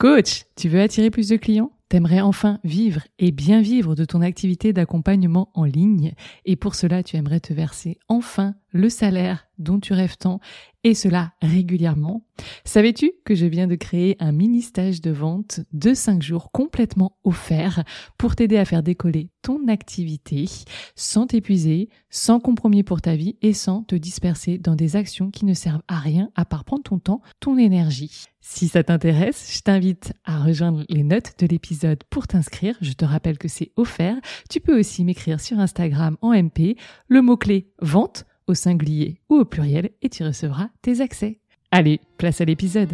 Coach, tu veux attirer plus de clients? T'aimerais enfin vivre et bien vivre de ton activité d'accompagnement en ligne? Et pour cela tu aimerais te verser enfin le salaire dont tu rêves tant et cela régulièrement. Savais-tu que je viens de créer un mini stage de vente de 5 jours complètement offert pour t'aider à faire décoller ton activité sans t'épuiser, sans compromis pour ta vie et sans te disperser dans des actions qui ne servent à rien à part prendre ton temps, ton énergie. Si ça t'intéresse, je t'invite à rejoindre les notes de l'épisode pour t'inscrire. Je te rappelle que c'est offert. Tu peux aussi m'écrire sur Instagram en MP le mot-clé vente au singulier ou au pluriel et tu recevras tes accès. Allez, place à l'épisode.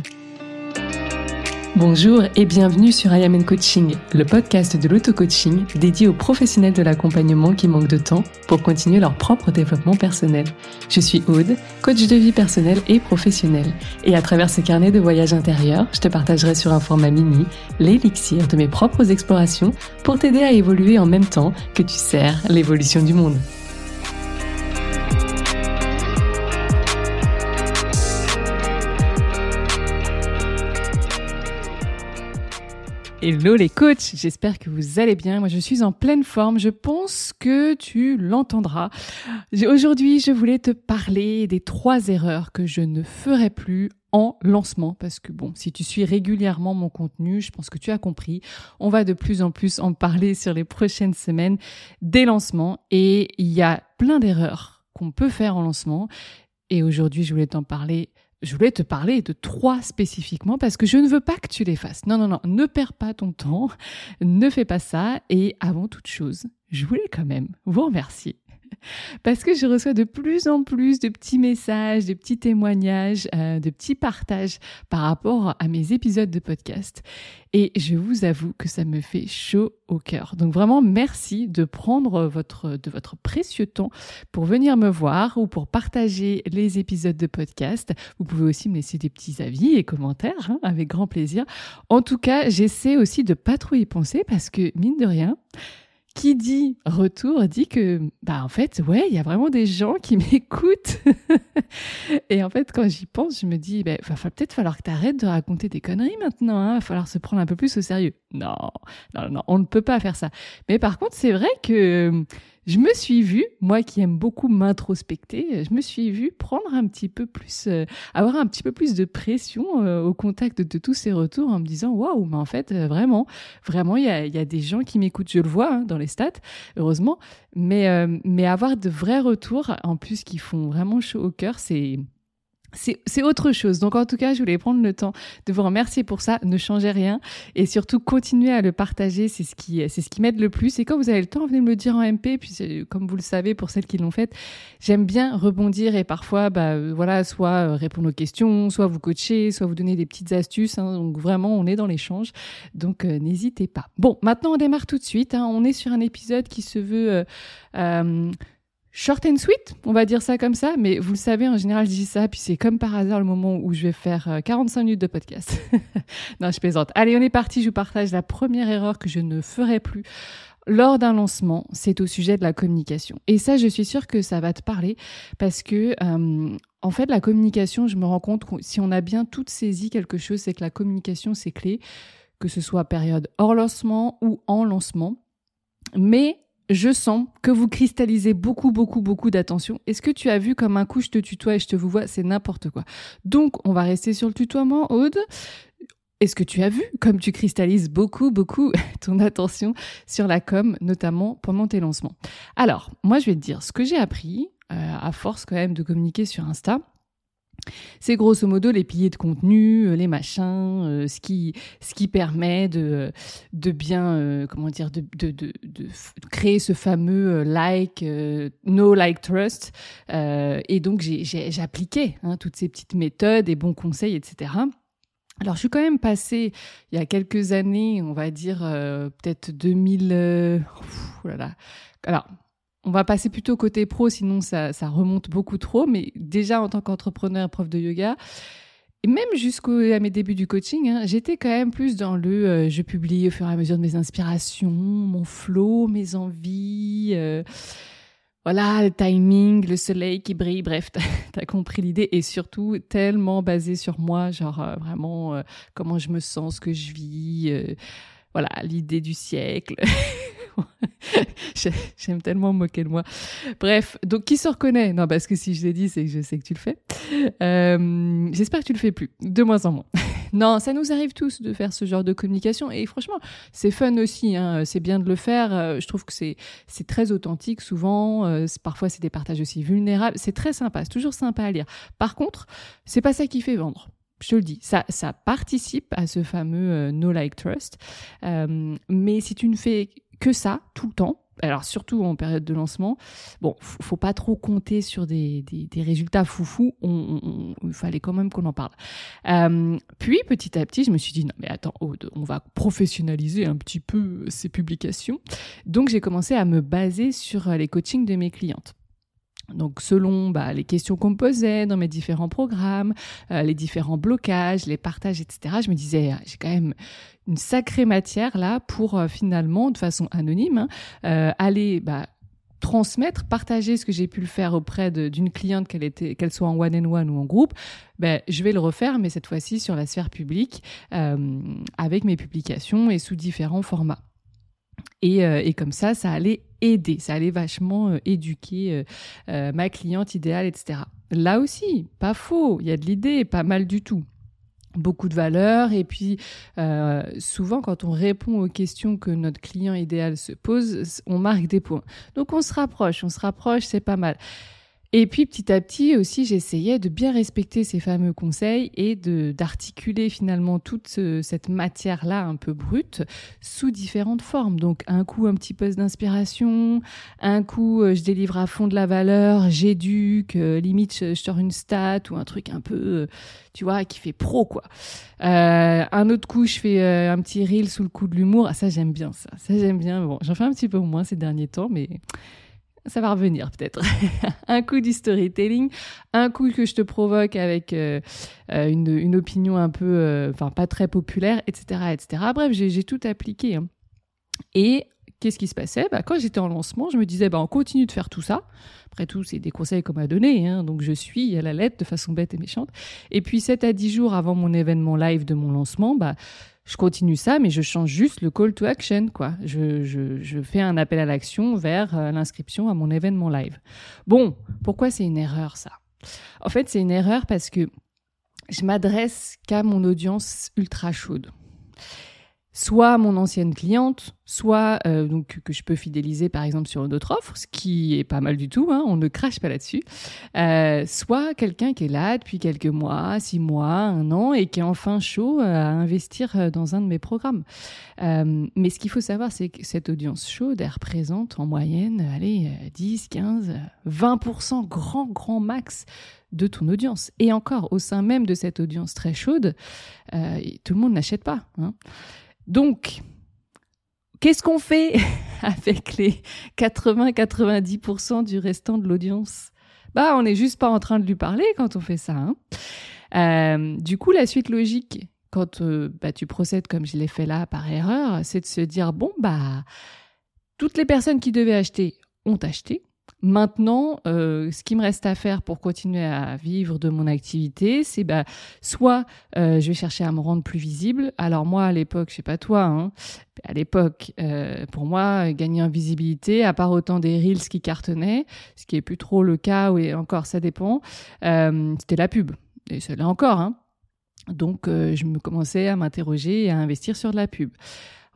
Bonjour et bienvenue sur I Am Coaching, le podcast de l'auto-coaching dédié aux professionnels de l'accompagnement qui manquent de temps pour continuer leur propre développement personnel. Je suis Aude, coach de vie personnelle et professionnelle. Et à travers ce carnet de voyage intérieur, je te partagerai sur un format mini l'élixir de mes propres explorations pour t'aider à évoluer en même temps que tu sers l'évolution du monde. Hello les coachs, j'espère que vous allez bien. Moi je suis en pleine forme, je pense que tu l'entendras. Aujourd'hui je voulais te parler des trois erreurs que je ne ferai plus en lancement parce que bon, si tu suis régulièrement mon contenu, je pense que tu as compris, on va de plus en plus en parler sur les prochaines semaines des lancements et il y a plein d'erreurs qu'on peut faire en lancement et aujourd'hui je voulais t'en parler je voulais te parler de trois spécifiquement parce que je ne veux pas que tu les fasses. Non, non, non, ne perds pas ton temps, ne fais pas ça. Et avant toute chose, je voulais quand même vous remercier parce que je reçois de plus en plus de petits messages, de petits témoignages, euh, de petits partages par rapport à mes épisodes de podcast. Et je vous avoue que ça me fait chaud au cœur. Donc vraiment, merci de prendre votre, de votre précieux temps pour venir me voir ou pour partager les épisodes de podcast. Vous pouvez aussi me laisser des petits avis et commentaires, hein, avec grand plaisir. En tout cas, j'essaie aussi de pas trop y penser parce que, mine de rien, qui dit retour dit que bah en fait ouais il y a vraiment des gens qui m'écoutent. Et en fait quand j'y pense je me dis bah, va peut-être falloir que tu arrêtes de raconter des conneries maintenant hein, va falloir se prendre un peu plus au sérieux. Non non non on ne peut pas faire ça. Mais par contre c'est vrai que je me suis vue, moi qui aime beaucoup m'introspecter, je me suis vue prendre un petit peu plus, euh, avoir un petit peu plus de pression euh, au contact de, tous ces retours en me disant waouh, mais en fait euh, vraiment, vraiment il y a, y a, des gens qui m'écoutent, je le vois hein, dans les stats, heureusement, mais mais avoir de vrais retours en plus qui font vraiment chaud au cœur, c'est c'est autre chose. Donc en tout cas, je voulais prendre le temps de vous remercier pour ça. Ne changez rien et surtout continuez à le partager. C'est ce qui c'est ce qui m'aide le plus. Et quand vous avez le temps, venez me le dire en MP. Puis comme vous le savez, pour celles qui l'ont fait, j'aime bien rebondir et parfois, bah euh, voilà, soit euh, répondre aux questions, soit vous coacher, soit vous donner des petites astuces. Hein. Donc vraiment, on est dans l'échange. Donc euh, n'hésitez pas. Bon, maintenant on démarre tout de suite. Hein. On est sur un épisode qui se veut euh, short and sweet, on va dire ça comme ça, mais vous le savez, en général, je dis ça, puis c'est comme par hasard le moment où je vais faire 45 euh, minutes de podcast. non, je plaisante. Allez, on est parti, je vous partage la première erreur que je ne ferai plus lors d'un lancement, c'est au sujet de la communication. Et ça, je suis sûre que ça va te parler parce que, euh, en fait, la communication, je me rends compte que si on a bien toutes saisi quelque chose, c'est que la communication, c'est clé, que ce soit période hors lancement ou en lancement. Mais je sens que vous cristallisez beaucoup, beaucoup, beaucoup d'attention. Est-ce que tu as vu comme un coup je te tutoie et je te vois, c'est n'importe quoi. Donc, on va rester sur le tutoiement, Aude. Est-ce que tu as vu comme tu cristallises beaucoup, beaucoup ton attention sur la com, notamment pendant tes lancements? Alors, moi, je vais te dire ce que j'ai appris, euh, à force quand même de communiquer sur Insta. C'est grosso modo les piliers de contenu, euh, les machins, euh, ce qui ce qui permet de de bien euh, comment dire de, de, de, créer ce fameux like no like trust et donc j'ai appliqué hein, toutes ces petites méthodes et bons conseils etc. Alors, je suis quand même passée il y a quelques années, on va dire peut-être 2000. Oh là là. Alors, on va passer plutôt côté pro, sinon ça, remonte beaucoup trop. Mais déjà, en tant qu'entrepreneur, prof de yoga, et même jusqu'à mes débuts du coaching, hein, j'étais quand même plus dans le euh, je publie au fur et à mesure de mes inspirations, mon flow, mes envies. Euh, voilà, le timing, le soleil qui brille, bref, t'as compris l'idée et surtout tellement basé sur moi, genre euh, vraiment comment je me sens, ce que je vis, voilà, l'idée du siècle. J'aime tellement moquer de moi. Bref, donc qui se reconnaît? Non, parce que si je l'ai dit, c'est que je sais que tu le fais. J'espère que tu le fais plus, de moins en moins. Non, ça nous arrive tous de faire ce genre de communication et franchement, c'est fun aussi. Hein. C'est bien de le faire. Euh, je trouve que c'est c'est très authentique souvent. Euh, parfois, c'est des partages aussi vulnérables. C'est très sympa. C'est toujours sympa à lire. Par contre, c'est pas ça qui fait vendre. Je te le dis, ça, ça participe à ce fameux euh, no like trust. mais si tu ne fais que ça tout le temps, alors surtout en période de lancement, bon, faut pas trop compter sur des, des, résultats foufous. il fallait quand même qu'on en parle. Euh, puis petit à petit, je me suis dit non mais attends, on va professionnaliser un petit peu ces publications. Donc j'ai commencé à me baser sur les coachings de mes clientes. Donc selon bah, les questions qu'on me posait dans mes différents programmes, euh, les différents blocages, les partages, etc., je me disais, ah, j'ai quand même une sacrée matière là pour euh, finalement, de façon anonyme, hein, euh, aller bah, transmettre, partager ce que j'ai pu le faire auprès d'une cliente, qu'elle soit en one and one ou en groupe, ben, je vais le refaire, mais cette fois-ci sur la sphère publique, avec mes publications et sous différents formats. Et, et, comme ça, ça allait aider, ça allait vachement euh, éduquer euh, euh, ma cliente idéale, etc. Là aussi, pas faux, il y a de l'idée, pas mal du tout beaucoup de valeur et puis souvent quand on répond aux questions que notre client idéal se pose, on marque des points. Donc on se rapproche, on se rapproche, c'est pas mal. Et puis petit à petit aussi, j'essayais de bien respecter ces fameux conseils et d'articuler finalement toute cette matière-là un peu brute sous différentes formes. Donc un coup un petit poste d'inspiration, un coup euh, je délivre à fond de la valeur, j'éduque, euh, limite je, sors une stat ou un truc un peu, euh, tu vois, qui fait pro quoi. un autre coup je fais un petit reel sous le coup de l'humour. Ah, ça j'aime bien ça, ça j'aime bien. Bon, j'en fais un petit peu moins ces derniers temps, mais ça va revenir peut-être. un coup du storytelling, un coup que je te provoque avec euh, euh, une, opinion un peu, euh, enfin pas très populaire, etc., etc. Bref, j'ai tout appliqué. Hein. Et qu'est-ce qui se passait? Bah, Quand j'étais en lancement, je me disais, bah, on continue de faire tout ça. Après tout, c'est des conseils qu'on m'a donnés, hein, donc je suis à la lettre de façon bête et méchante. Et puis 7 à 10 jours avant mon événement live de mon lancement, bah, je continue ça, mais je change juste le call to action, quoi. Je, je, je fais un appel à l'action vers euh, l'inscription à mon événement live. Bon, pourquoi c'est une erreur, ça? En fait, c'est une erreur parce que je m'adresse qu'à mon audience ultra chaude soit mon ancienne cliente, soit euh, donc que je peux fidéliser par exemple sur une autre offre, ce qui est pas mal du tout, hein, on ne crache pas là-dessus, euh, soit quelqu'un qui est là depuis quelques mois, six mois, un an et qui est enfin chaud euh, à investir dans un de mes programmes. mais ce qu'il faut savoir, c'est que cette audience chaude, elle représente en moyenne, allez, 10, 15, 20% grand, grand max de ton audience. Et encore, au sein même de cette audience très chaude, tout le monde n'achète pas. Hein. Donc, qu'est-ce qu'on fait avec les 80-90% du restant de l'audience? Bah, on n'est juste pas en train de lui parler quand on fait ça. Hein. Euh, du coup, la suite logique, quand euh, bah, tu procèdes comme je l'ai fait là par erreur, c'est de se dire bon bah toutes les personnes qui devaient acheter ont acheté. Maintenant, euh, ce qui me reste à faire pour continuer à vivre de mon activité, c'est bah, soit euh, je vais chercher à me rendre plus visible. Alors moi, à l'époque, je sais pas toi, hein, à l'époque, euh, pour moi, gagner en visibilité, à part autant des reels qui cartonnaient, ce qui est plus trop le cas, oui, encore ça dépend, c'était la pub. Et c'est là encore. Hein. Donc, je me commençais à m'interroger et à investir sur de la pub.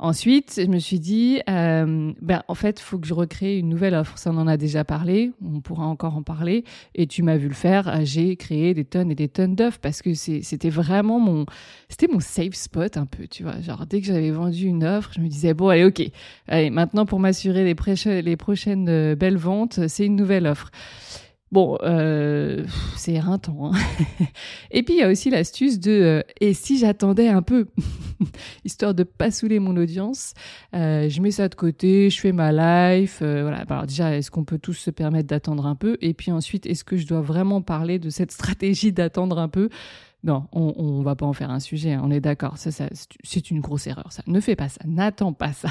Ensuite, je me suis dit, euh, ben, en fait, il faut que je recrée une nouvelle offre. Ça, on en a déjà parlé, on pourra encore en parler. Et tu m'as vu le faire. J'ai créé des tonnes et des tonnes d'offres parce que c'était vraiment mon, c'était mon safe spot un peu, tu vois. Genre, dès que j'avais vendu une offre, je me disais, bon, allez, ok. Allez, maintenant, pour m'assurer les, les prochaines euh, belles ventes, c'est une nouvelle offre. Bon, euh, c'est éreintant. Hein et puis il y a aussi l'astuce de euh, et si j'attendais un peu, histoire de pas saouler mon audience, euh, je mets ça de côté, je fais ma life. Voilà. Alors déjà, est-ce qu'on peut tous se permettre d'attendre un peu? Et puis ensuite, est-ce que je dois vraiment parler de cette stratégie d'attendre un peu? Non, on, on va pas en faire un sujet, hein, on est d'accord. Ça c'est une grosse erreur. Ça, ne fais pas ça, n'attends pas ça.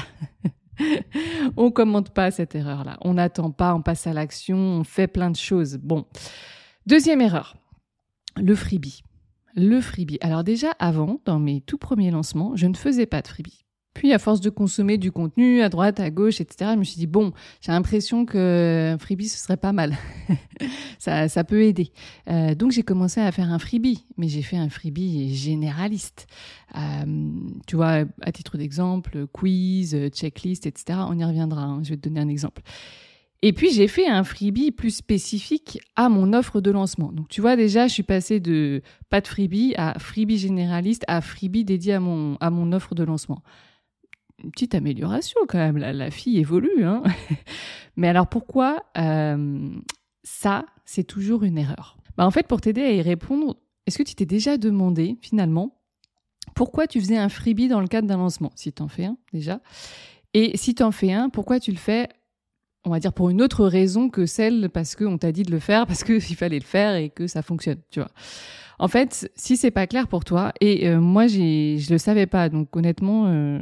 On commente pas cette erreur-là. On n'attend pas, on passe à l'action, on fait plein de choses. Bon. Deuxième erreur, le freebie. Le freebie. Alors déjà, avant, dans mes tout premiers lancements, je ne faisais pas de freebie. Puis, à force de consommer du contenu à droite, à gauche, etc., je me suis dit, bon, j'ai l'impression que un freebie, ce serait pas mal. ça, ça peut aider. Euh, donc, j'ai commencé à faire un freebie, mais j'ai fait un freebie généraliste. Euh, tu vois, à titre d'exemple, quiz, checklist, etc., on y reviendra. Hein. je vais te donner un exemple. Et puis j'ai fait un freebie plus spécifique à mon offre de lancement. Donc tu vois déjà, je suis passée de pas de freebie à freebie généraliste à freebie dédié à mon, à mon offre de lancement une petite amélioration quand même. La, fille évolue. Hein Mais alors pourquoi euh, ça, c'est toujours une erreur? Bah, En fait, pour t'aider à y répondre, est-ce que tu t'es déjà demandé finalement pourquoi tu faisais un freebie dans le cadre d'un lancement? Si tu en fais un déjà. Et si tu en fais un, pourquoi tu le fais on va dire pour une autre raison que celle parce qu'on t'a dit de le faire, parce qu'il fallait le faire et que ça fonctionne, tu vois. En fait, si c'est pas clair pour toi, et euh, moi j'ai, je le savais pas, donc honnêtement, euh,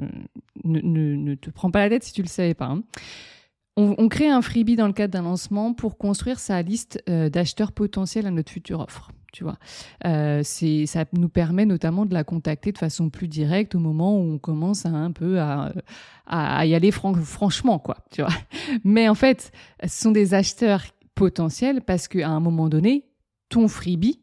ne, te prends pas la tête si tu le savais pas. Hein. On, crée un freebie dans le cadre d'un lancement pour construire sa liste euh, d'acheteurs potentiels à notre future offre. Tu vois, c'est, ça nous permet notamment de la contacter de façon plus directe au moment où on commence à un peu à, à, y aller franchement, quoi. Tu vois. Mais en fait, ce sont des acheteurs potentiels parce qu'à un moment donné, ton freebie,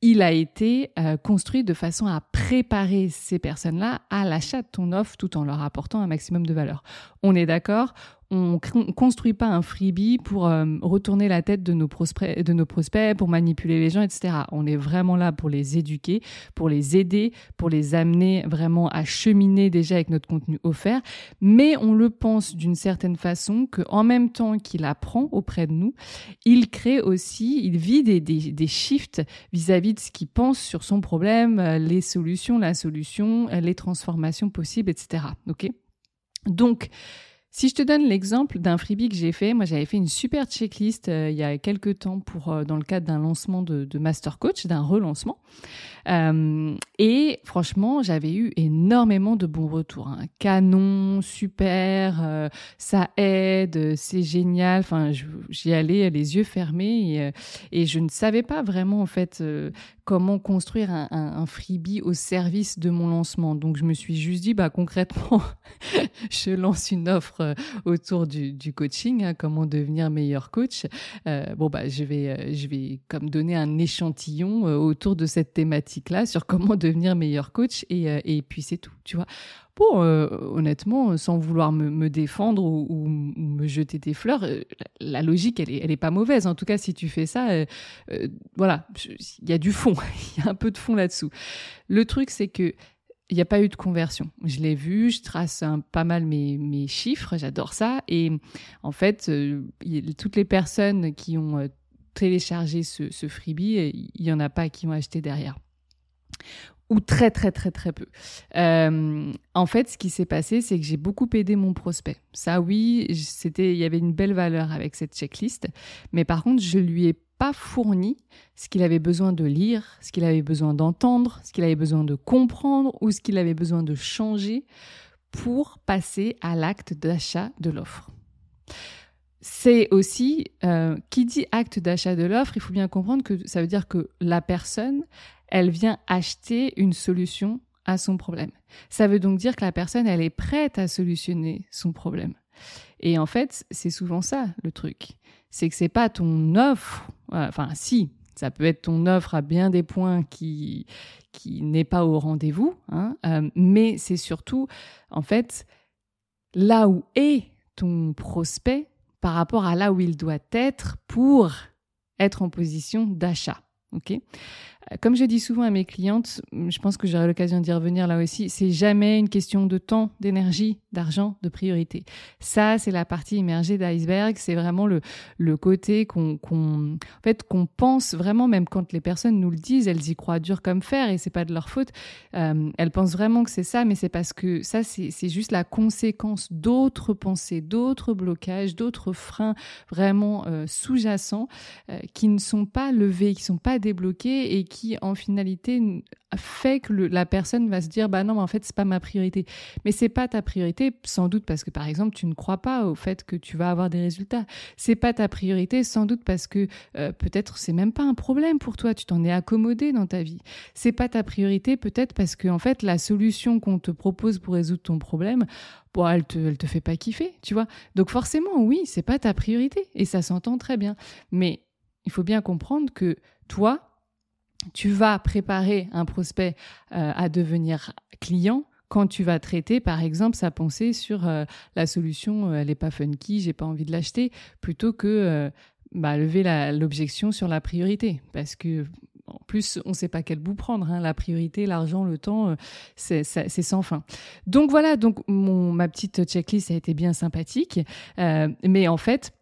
il a été euh, construit de façon à préparer ces personnes-là à l'achat de ton offre tout en leur apportant un maximum de valeur. On est d'accord on ne construit pas un freebie pour euh, retourner la tête de nos, prospects, de nos prospects, pour manipuler les gens, etc. On est vraiment là pour les éduquer, pour les aider, pour les amener vraiment à cheminer déjà avec notre contenu offert. Mais on le pense d'une certaine façon qu'en même temps qu'il apprend auprès de nous, il crée aussi, il vit des, des, des shifts vis-à-vis de ce qu'il pense sur son problème, euh, les solutions, la solution, euh, les transformations possibles, etc. OK? Donc, si je te donne l'exemple d'un freebie que j'ai fait, moi j'avais fait une super checklist euh, il y a quelques temps pour euh, dans le cadre d'un lancement de, Master Coach, d'un relancement. Euh, et franchement, j'avais eu énormément de bons retours. Hein. Canon, super, ça aide, c'est génial. Enfin, j'y allais les yeux fermés et, et, je ne savais pas vraiment en fait comment construire un, un, freebie au service de mon lancement. Donc je me suis juste dit, bah concrètement, je lance une offre euh, autour du, coaching, hein, comment devenir meilleur coach. Euh, bon bah je vais, euh, je vais comme donner un échantillon autour de cette thématique-là sur comment devenir meilleur coach et, et puis c'est tout, tu vois. Bon, honnêtement, sans vouloir me, me défendre ou, me jeter des fleurs, la, logique, elle est, elle est pas mauvaise. En tout cas, si tu fais ça, voilà, il y a du fond, il y a un peu de fond là-dessous. Le truc, c'est que il n'y a pas eu de conversion. Je l'ai vu, je trace pas mal mes, chiffres, j'adore ça. Et en fait, toutes les personnes qui ont téléchargé ce, ce freebie, il n'y en a pas qui ont acheté derrière ou très très très très peu. Euh, en fait, ce qui s'est passé, c'est que j'ai beaucoup aidé mon prospect. Ça, oui, c'était, il y avait une belle valeur avec cette checklist, mais par contre, je lui ai pas fourni ce qu'il avait besoin de lire, ce qu'il avait besoin d'entendre, ce qu'il avait besoin de comprendre ou ce qu'il avait besoin de changer pour passer à l'acte d'achat de l'offre. C'est aussi, euh, qui dit acte d'achat de l'offre, il faut bien comprendre que ça veut dire que la personne, elle vient acheter une solution à son problème. Ça veut donc dire que la personne, elle est prête à solutionner son problème. Et en fait, c'est souvent ça le truc. C'est que c'est pas ton offre, enfin si, ça peut être ton offre à bien des points qui qui n'est pas au rendez-vous, hein, euh, mais c'est surtout en fait là où est ton prospect par rapport à là où il doit être pour être en position d'achat. Ok? Comme je dis souvent à mes clientes, je pense que j'aurai l'occasion d'y revenir là aussi, c'est jamais une question de temps, d'énergie, d'argent, de priorité. Ça, c'est la partie immergée d'iceberg, c'est vraiment le, côté qu'on, fait, qu'on pense vraiment, même quand les personnes nous le disent, elles y croient dur comme fer et c'est pas de leur faute. Euh, elles pensent vraiment que c'est ça, mais c'est parce que ça, c'est, juste la conséquence d'autres pensées, d'autres blocages, d'autres freins vraiment euh, sous-jacents euh, qui ne sont pas levés, qui sont pas débloqués et qui qui en finalité fait que la personne va se dire bah non mais en fait c'est pas ma priorité mais c'est pas ta priorité sans doute parce que par exemple tu ne crois pas au fait que tu vas avoir des résultats c'est pas ta priorité sans doute parce que euh, peut-être c'est même pas un problème pour toi tu t'en es accommodé dans ta vie c'est pas ta priorité peut-être parce que en fait la solution qu'on te propose pour résoudre ton problème bon, elle te, elle te fait pas kiffer, tu vois. Donc forcément, oui, c'est pas ta priorité et ça s'entend très bien. Mais il faut bien comprendre que toi, tu vas préparer un prospect euh, à devenir client quand tu vas traiter, par exemple, sa pensée sur euh, la solution, euh, elle n'est pas funky, j'ai pas envie de l'acheter, plutôt que bah, lever l'objection sur la priorité. Parce que en plus, on ne sait pas quel bout prendre. Hein. La priorité, l'argent, le temps, c'est sans fin. Donc voilà, donc ma petite checklist a été bien sympathique. mais en fait,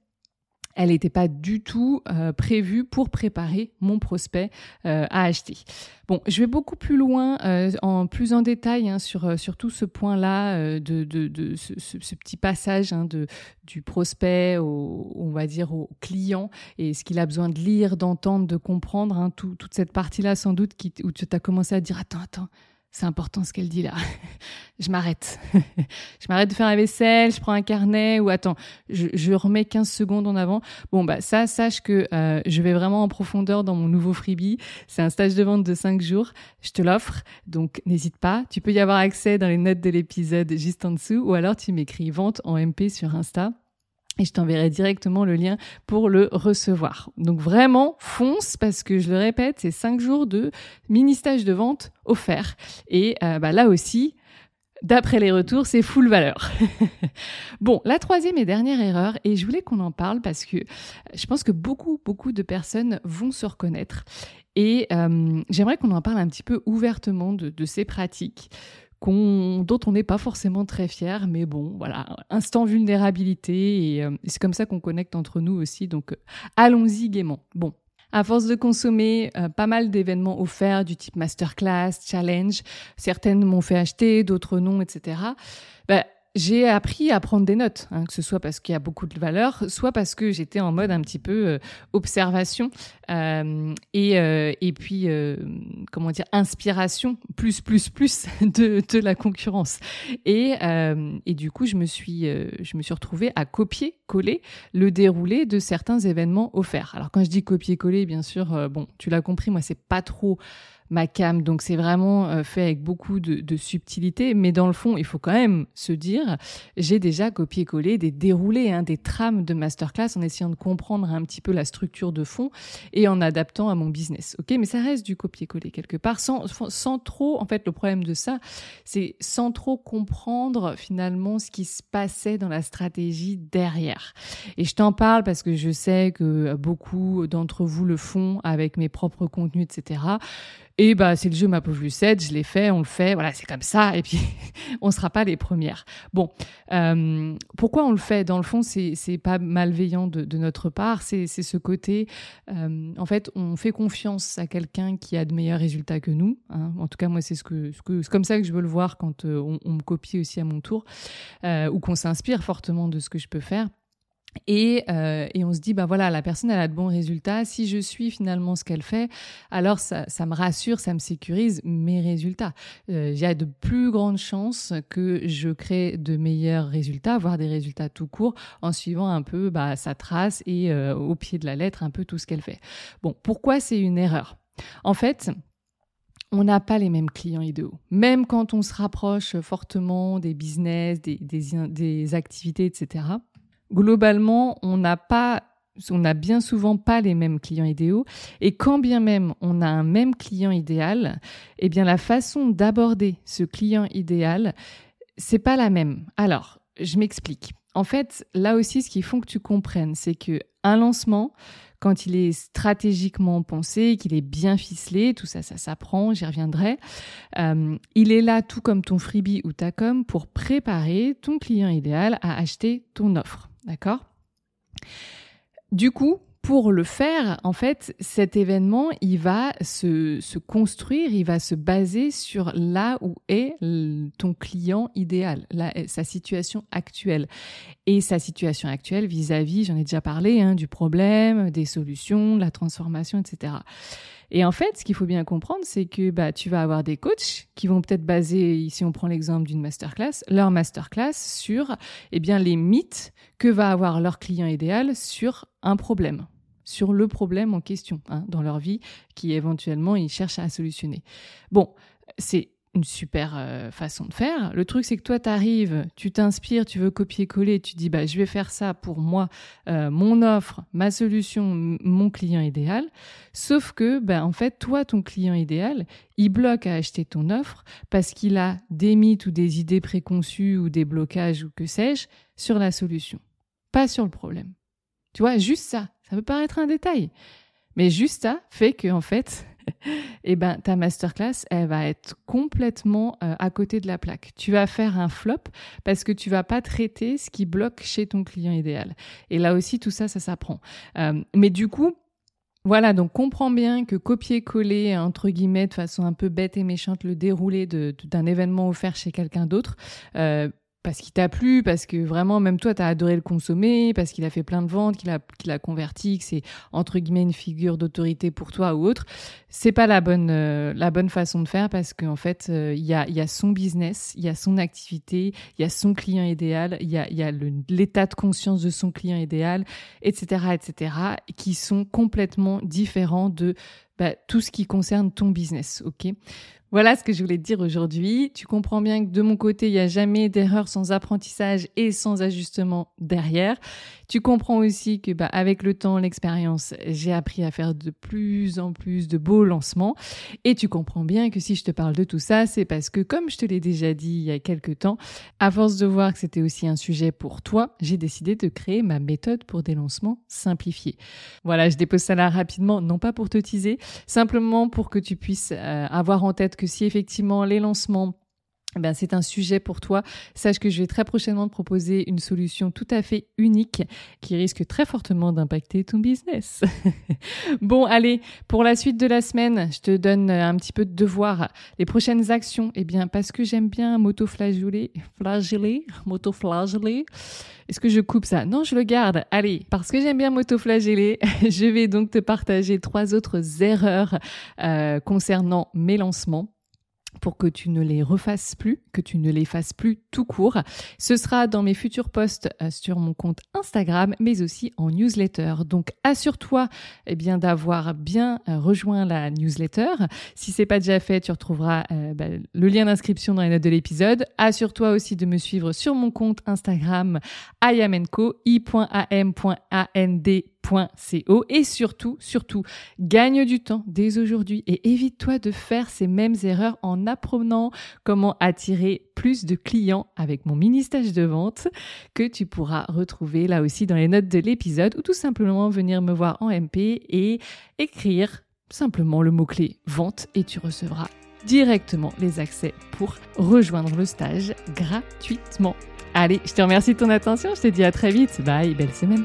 elle n'était pas du tout euh, prévue pour préparer mon prospect euh, à acheter. Bon, je vais beaucoup plus loin, euh, en plus en détail hein, sur, sur tout ce point-là, de, de, ce, petit passage hein, de, du prospect au, on va dire, au client et ce qu'il a besoin de lire, d'entendre, de comprendre, hein, tout, toute cette partie-là sans doute qui, où tu as commencé à dire, attends, attends, c'est important ce qu'elle dit là. je m'arrête. je m'arrête de faire la vaisselle, je prends un carnet ou attends, je, remets 15 secondes en avant. Bon, bah ça, sache que euh, je vais vraiment en profondeur dans mon nouveau freebie. C'est un stage de vente de 5 jours. Je te l'offre, donc n'hésite pas. Tu peux y avoir accès dans les notes de l'épisode juste en dessous ou alors tu m'écris vente en MP sur Insta et je t'enverrai directement le lien pour le recevoir. Donc vraiment, fonce parce que je le répète, c'est cinq jours de mini stage de vente offert. Et euh, bah, là aussi, d'après les retours, c'est full valeur. bon, la troisième et dernière erreur, et je voulais qu'on en parle parce que je pense que beaucoup, beaucoup de personnes vont se reconnaître. Et euh, j'aimerais qu'on en parle un petit peu ouvertement de ces pratiques dont on n'est pas forcément très fier, mais bon, voilà, instant vulnérabilité, et, euh, c'est comme ça qu'on connecte entre nous aussi, donc euh, allons-y gaiement. Bon, à force de consommer euh, pas mal d'événements offerts du type masterclass, challenge, certaines m'ont fait acheter, d'autres non, etc. j'ai appris à prendre des notes, hein, que ce soit parce qu'il y a beaucoup de valeur, soit parce que j'étais en mode un petit peu euh, observation euh, et, euh, et puis, comment dire, inspiration, plus, plus, plus de, de la concurrence. Et, et du coup, je me suis, je me suis retrouvée à copier-coller le déroulé de certains événements offerts. Alors, quand je dis copier-coller, bien sûr, bon, tu l'as compris, moi, c'est pas trop ma cam. Donc c'est vraiment euh, fait avec beaucoup de, subtilité, mais dans le fond, il faut quand même se dire, j'ai déjà copié-collé des déroulés, hein, des trames de masterclass en essayant de comprendre un petit peu la structure de fond et en adaptant à mon business. Ok, mais ça reste du copier-coller quelque part, sans, sans trop. En fait, le problème de ça, c'est sans trop comprendre finalement ce qui se passait dans la stratégie derrière. Et je t'en parle parce que je sais que beaucoup d'entre vous le font avec mes propres contenus, etc. Et bah, c'est le jeu ma pauvre Lucette, je l'ai fait, on le fait, voilà, c'est comme ça, et puis on ne sera pas les premières. Bon, euh, pourquoi on le fait? Dans le fond, c'est pas malveillant de, notre part, c'est ce côté, euh, en fait, on fait confiance à quelqu'un qui a de meilleurs résultats que nous. Hein. En tout cas, moi, c'est ce que, ce que, comme ça que je veux le voir quand euh, on, on, me copie aussi à mon tour, euh, ou qu'on s'inspire fortement de ce que je peux faire. Et, euh, et, on se dit, bah voilà, la personne, elle a de bons résultats. Si je suis finalement ce qu'elle fait, alors ça, ça, me rassure, ça me sécurise mes résultats. Euh, il y a de plus grandes chances que je crée de meilleurs résultats, voire des résultats tout court, en suivant un peu bah, sa trace et euh, au pied de la lettre, un peu tout ce qu'elle fait. Bon, pourquoi c'est une erreur? En fait, on n'a pas les mêmes clients idéaux. Même quand on se rapproche fortement des business, des, des, des activités, etc globalement, on n'a pas on bien souvent pas les mêmes clients idéaux et quand bien même on a un même client idéal, eh bien la façon d'aborder ce client idéal, c'est pas la même. Alors, je m'explique. En fait, là aussi ce qu'il faut que tu comprennes, c'est que un lancement quand il est stratégiquement pensé, qu'il est bien ficelé, tout ça, ça s'apprend, j'y reviendrai. Euh, il est là, tout comme ton freebie ou ta com, pour préparer ton client idéal à acheter ton offre. D'accord? Du coup, pour le faire, en fait, cet événement, il va se, construire, il va se baser sur là où est ton client idéal, sa situation actuelle. Et sa situation actuelle vis-à-vis, j'en ai déjà parlé, hein, du problème, des solutions, de la transformation, etc. Et en fait, ce qu'il faut bien comprendre, c'est que bah, tu vas avoir des coachs qui vont peut-être baser, si on prend l'exemple d'une masterclass, leur masterclass sur eh bien, les mythes que va avoir leur client idéal sur un problème sur le problème en question hein, dans leur vie qui éventuellement ils cherchent à solutionner. Bon, c'est une super euh, façon de faire. Le truc, c'est que toi, tu arrives, tu t'inspires, tu veux copier-coller, tu dis, bah, je vais faire ça pour moi, euh, mon offre, ma solution, mon client idéal. Sauf que, bah, en fait, toi, ton client idéal, il bloque à acheter ton offre parce qu'il a des mythes ou des idées préconçues ou des blocages ou que sais-je sur la solution, pas sur le problème. Tu vois, juste ça, ça peut paraître un détail, mais juste ça fait que, en fait, eh ben, ta masterclass, elle va être complètement euh, à côté de la plaque. Tu vas faire un flop parce que tu vas pas traiter ce qui bloque chez ton client idéal. Et là aussi, tout ça, ça s'apprend. Euh, mais du coup, voilà, donc comprends bien que copier-coller, entre guillemets, de façon un peu bête et méchante, le déroulé d'un événement offert chez quelqu'un d'autre, euh, parce qu'il t'a plu, parce que vraiment, même toi, tu as adoré le consommer, parce qu'il a fait plein de ventes, qu'il a, qu'il a converti, que c'est entre guillemets une figure d'autorité pour toi ou autre, c'est pas la bonne, euh, la bonne façon de faire parce qu'en fait, euh, il y, a, y a son business, il y a son activité, il y a son client idéal, il y a, y a l'état de conscience de son client idéal, etc., etc., qui sont complètement différents de bah, tout ce qui concerne ton business, ok? Voilà ce que je voulais te dire aujourd'hui. Tu comprends bien que de mon côté, il n'y a jamais d'erreur sans apprentissage et sans ajustement derrière. Tu comprends aussi que bah, avec le temps, l'expérience, j'ai appris à faire de plus en plus de beaux lancements. Et tu comprends bien que si je te parle de tout ça, c'est parce que comme je te l'ai déjà dit il y a quelques temps, à force de voir que c'était aussi un sujet pour toi, j'ai décidé de créer ma méthode pour des lancements simplifiés. Voilà, je dépose ça là rapidement, non pas pour te teaser, simplement pour que tu puisses euh, avoir en tête que si effectivement les lancements ben, c'est un sujet pour toi. Sache que je vais très prochainement te proposer une solution tout à fait unique qui risque très fortement d'impacter ton business. bon, allez, pour la suite de la semaine, je te donne un petit peu de devoir. Les prochaines actions, eh bien, parce que j'aime bien m'auto-flageller, flageller, m'auto-flageller. Est-ce que je coupe ça? Non, je le garde. Allez, parce que j'aime bien m'auto-flageller, je vais donc te partager trois autres erreurs euh, concernant mes lancements pour que tu ne les refasses plus, que tu ne les fasses plus tout court. Ce sera dans mes futurs posts euh, sur mon compte Instagram, mais aussi en newsletter. Donc assure-toi eh bien d'avoir bien euh, rejoint la newsletter. Si c'est pas déjà fait, tu retrouveras euh, bah, le lien d'inscription dans les notes de l'épisode. Assure-toi aussi de me suivre sur mon compte Instagram iamenco i.am.and et surtout, surtout, gagne du temps dès aujourd'hui et évite-toi de faire ces mêmes erreurs en apprenant comment attirer plus de clients avec mon mini stage de vente que tu pourras retrouver là aussi dans les notes de l'épisode ou tout simplement venir me voir en MP et écrire simplement le mot-clé vente et tu recevras directement les accès pour rejoindre le stage gratuitement. Allez, je te remercie de ton attention, je te dis à très vite. Bye, belle semaine.